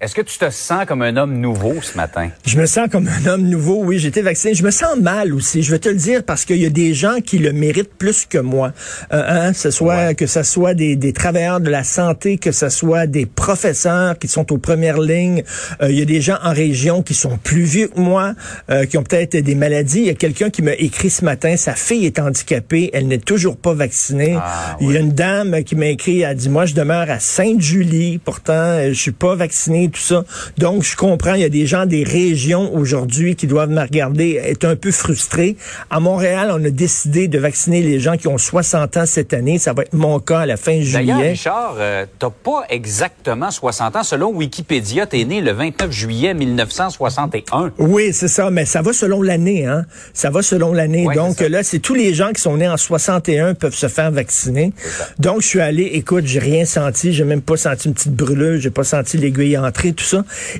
Est-ce que tu te sens comme un homme nouveau ce matin? Je me sens comme un homme nouveau, oui, j'ai été vacciné. Je me sens mal aussi, je vais te le dire, parce qu'il y a des gens qui le méritent plus que moi. Euh, hein, ce soit, Que ce soit des, des, travailleurs de la santé, que ce soit des professeurs qui sont aux premières lignes. Euh, il y a des gens en région qui sont plus vieux que moi, euh, qui ont peut-être des maladies. Il y a quelqu'un qui m'a écrit ce matin, sa fille est handicapée, elle n'est toujours pas vaccinée. Ah, il y a une dame qui m'a écrit, elle dit, moi je demeure à Sainte-Julie, pourtant je suis pas tout ça. Donc, je comprends, il y a des gens des régions aujourd'hui qui doivent me regarder, être un peu frustrés. À Montréal, on a décidé de vacciner les gens qui ont 60 ans cette année. Ça va être mon cas à la fin juillet. D'ailleurs, Richard, euh, t'as pas exactement 60 ans. Selon Wikipédia, t'es né le 29 juillet 1961. Oui, c'est ça, mais ça va selon l'année, hein. Ça va selon l'année. Donc là, c'est tous les gens qui sont nés en 61 peuvent se faire vacciner. Donc, je suis allé, écoute, j'ai rien senti, j'ai même pas senti une petite brûlure, j'ai pas senti l'aiguille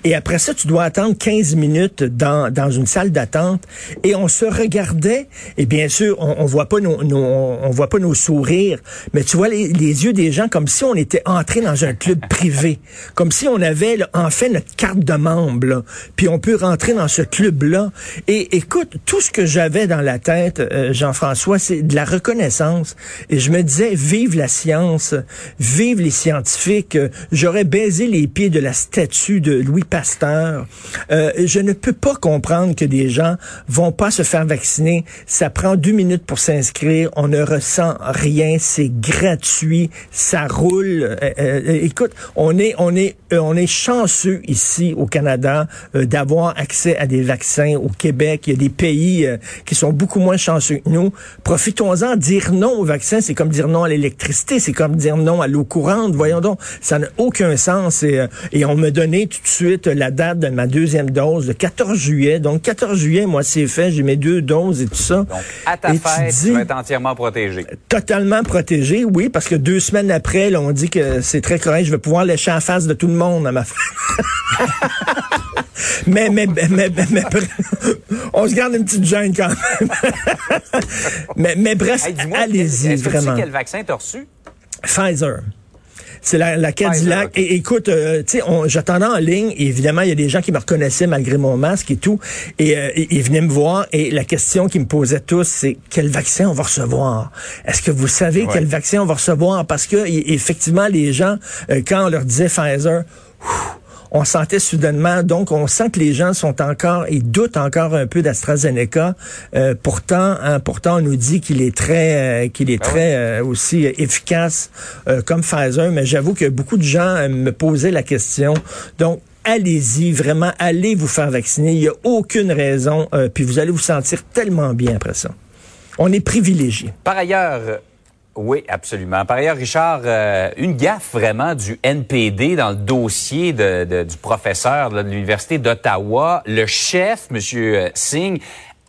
Et après ça, tu dois attendre 15 minutes dans, dans une salle d'attente. Et on se regardait. Et bien sûr, on, on voit pas nos, on voit pas nos sourires, mais tu vois les, les yeux des gens comme si on était entré dans un club privé, comme si on avait en fait notre carte de membre. Puis on peut rentrer dans ce club-là. Et écoute, tout ce que j'avais dans la tête, euh, Jean-François, c'est de la reconnaissance. Et je me disais, vive la science, vive les scientifiques. J'aurais baisé les pieds de la statue de Louis Pasteur. Euh, je ne peux pas comprendre que des gens vont pas se faire vacciner. Ça prend deux minutes pour s'inscrire. On ne ressent rien. C'est gratuit. Ça roule. Euh, euh, écoute, on est, on est, on est chanceux ici au Canada d'avoir accès à des vaccins. Au Québec, il y a des pays qui sont beaucoup moins chanceux que nous. Profitons-en. Dire non au vaccin, c'est comme dire non à l'électricité. C'est comme dire non à l'eau courante. Voyons donc, ça n'a aucun sens. Et, et on me donne tout de suite la date de ma deuxième dose, le 14 juillet. Donc, 14 juillet, moi, c'est fait. J'ai mes deux doses et tout ça. Donc, à ta fête, tu, vas être entièrement protégé. Totalement protégé, oui, parce que deux semaines après, là, on dit que c'est très correct. Je vais pouvoir lécher en face de tout le monde à ma fête. mais, mais, mais, mais, on se garde une petite gêne quand même. mais, mais bref, allez-y, vraiment. Tu sais quel vaccin t'as reçu? Pfizer. C'est la, la Cadillac. Et écoute, euh, tu sais, j'attendais en ligne. Et évidemment, il y a des gens qui me reconnaissaient malgré mon masque et tout. Et euh, ils venaient me voir. Et la question qu'ils me posaient tous, c'est quel vaccin on va recevoir Est-ce que vous savez quel vaccin on va recevoir? Parce que effectivement, les gens, euh, quand on leur disait Pfizer, on sentait soudainement, donc on sent que les gens sont encore, ils doutent encore un peu d'AstraZeneca. Euh, pourtant, hein, pourtant on nous dit qu'il est très, euh, qu'il est ah très euh, aussi efficace comme Pfizer. Mais j'avoue que beaucoup de gens me posaient la question. Donc allez-y, vraiment, allez vous faire vacciner. Il n'y a aucune raison, puis vous allez vous sentir tellement bien après ça. On est privilégié. Par ailleurs, oui, absolument. Par ailleurs, Richard, euh, une gaffe vraiment du NPD dans le dossier de, du professeur de l'Université d'Ottawa. Le chef, M. Euh, Singh,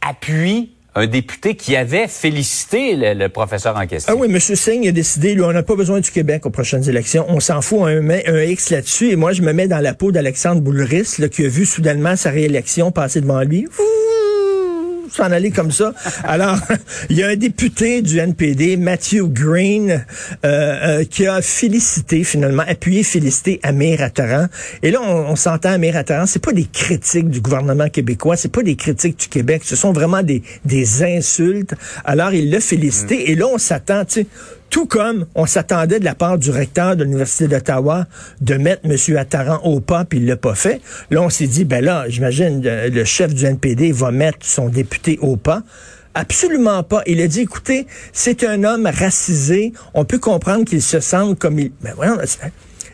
appuie un député qui avait félicité le, professeur en question. Ah oui, M. Singh a décidé, lui, on n'a pas besoin du Québec aux prochaines élections. On s'en fout un, X là-dessus. Et moi, je me mets dans la peau d'Alexandre Boulris, qui a vu soudainement sa réélection passer devant lui s'en aller comme ça. Alors, il y a un député du NPD, Matthew Green, euh, euh, qui a félicité, finalement, appuyé, félicité Amir Attaran. Et là, on, s'entend Amir Attaran, c'est pas des critiques du gouvernement québécois, c'est pas des critiques du Québec, ce sont vraiment des, des insultes. Alors, il l'a félicité. Mm. Et là, on s'attend, tu sais, tout comme on s'attendait de la part du recteur de l'Université d'Ottawa de mettre M. Attaran au pas, puis il l'a pas fait. Là, on s'est dit, ben là, j'imagine, le chef du NPD va mettre son député au pas. Absolument pas. Il a dit, écoutez, c'est un homme racisé. On peut comprendre qu'il se sent comme il... Ben,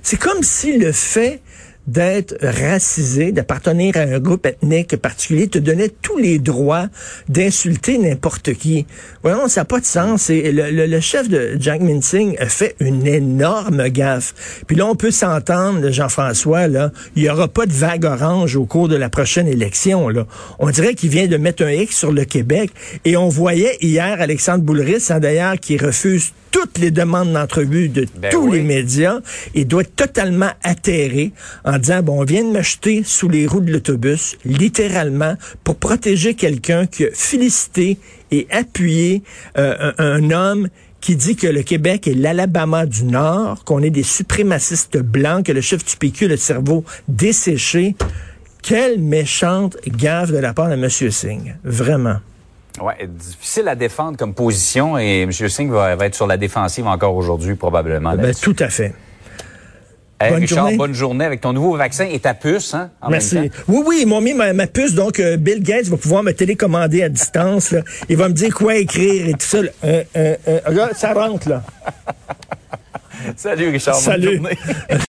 c'est comme si le fait d'être racisé, d'appartenir à un groupe ethnique particulier, te donnait tous les droits d'insulter n'importe qui. Voyons, ça n'a pas de sens. Et le, chef de Jack Minsing a fait une énorme gaffe. Puis là, on peut s'entendre, Jean-François, là, il n'y aura pas de vague orange au cours de la prochaine élection. Là. On dirait qu'il vient de mettre un X sur le Québec. Et on voyait hier Alexandre Boulris, hein, d'ailleurs, qui refuse toutes les demandes d'entrevue de Ben tous oui. les médias et doit être totalement atterré en disant, bon, on vient de me jeter sous les roues de l'autobus, littéralement, pour protéger quelqu'un qui a félicité et appuyé euh, un, un homme qui dit que le Québec est l'Alabama du Nord, qu'on est des suprémacistes blancs, que le chef du PQ a le cerveau desséché. Quelle méchante gaffe de la part de M. Singh. Vraiment. Ouais, difficile à défendre comme position et M. Singh va, va être sur la défensive encore aujourd'hui probablement. Ben, tout à fait. Hey, bonne Richard, journée. bonne journée avec ton nouveau vaccin et ta puce, hein? en même Merci. temps. Oui, oui, ils m'ont mis ma, ma puce, donc euh, Bill Gates va pouvoir me télécommander à distance. Là. Il va me dire quoi écrire et tout ça. là. Euh, euh, euh, là, ça rentre, là. Salut Richard, bonne Salut. journée.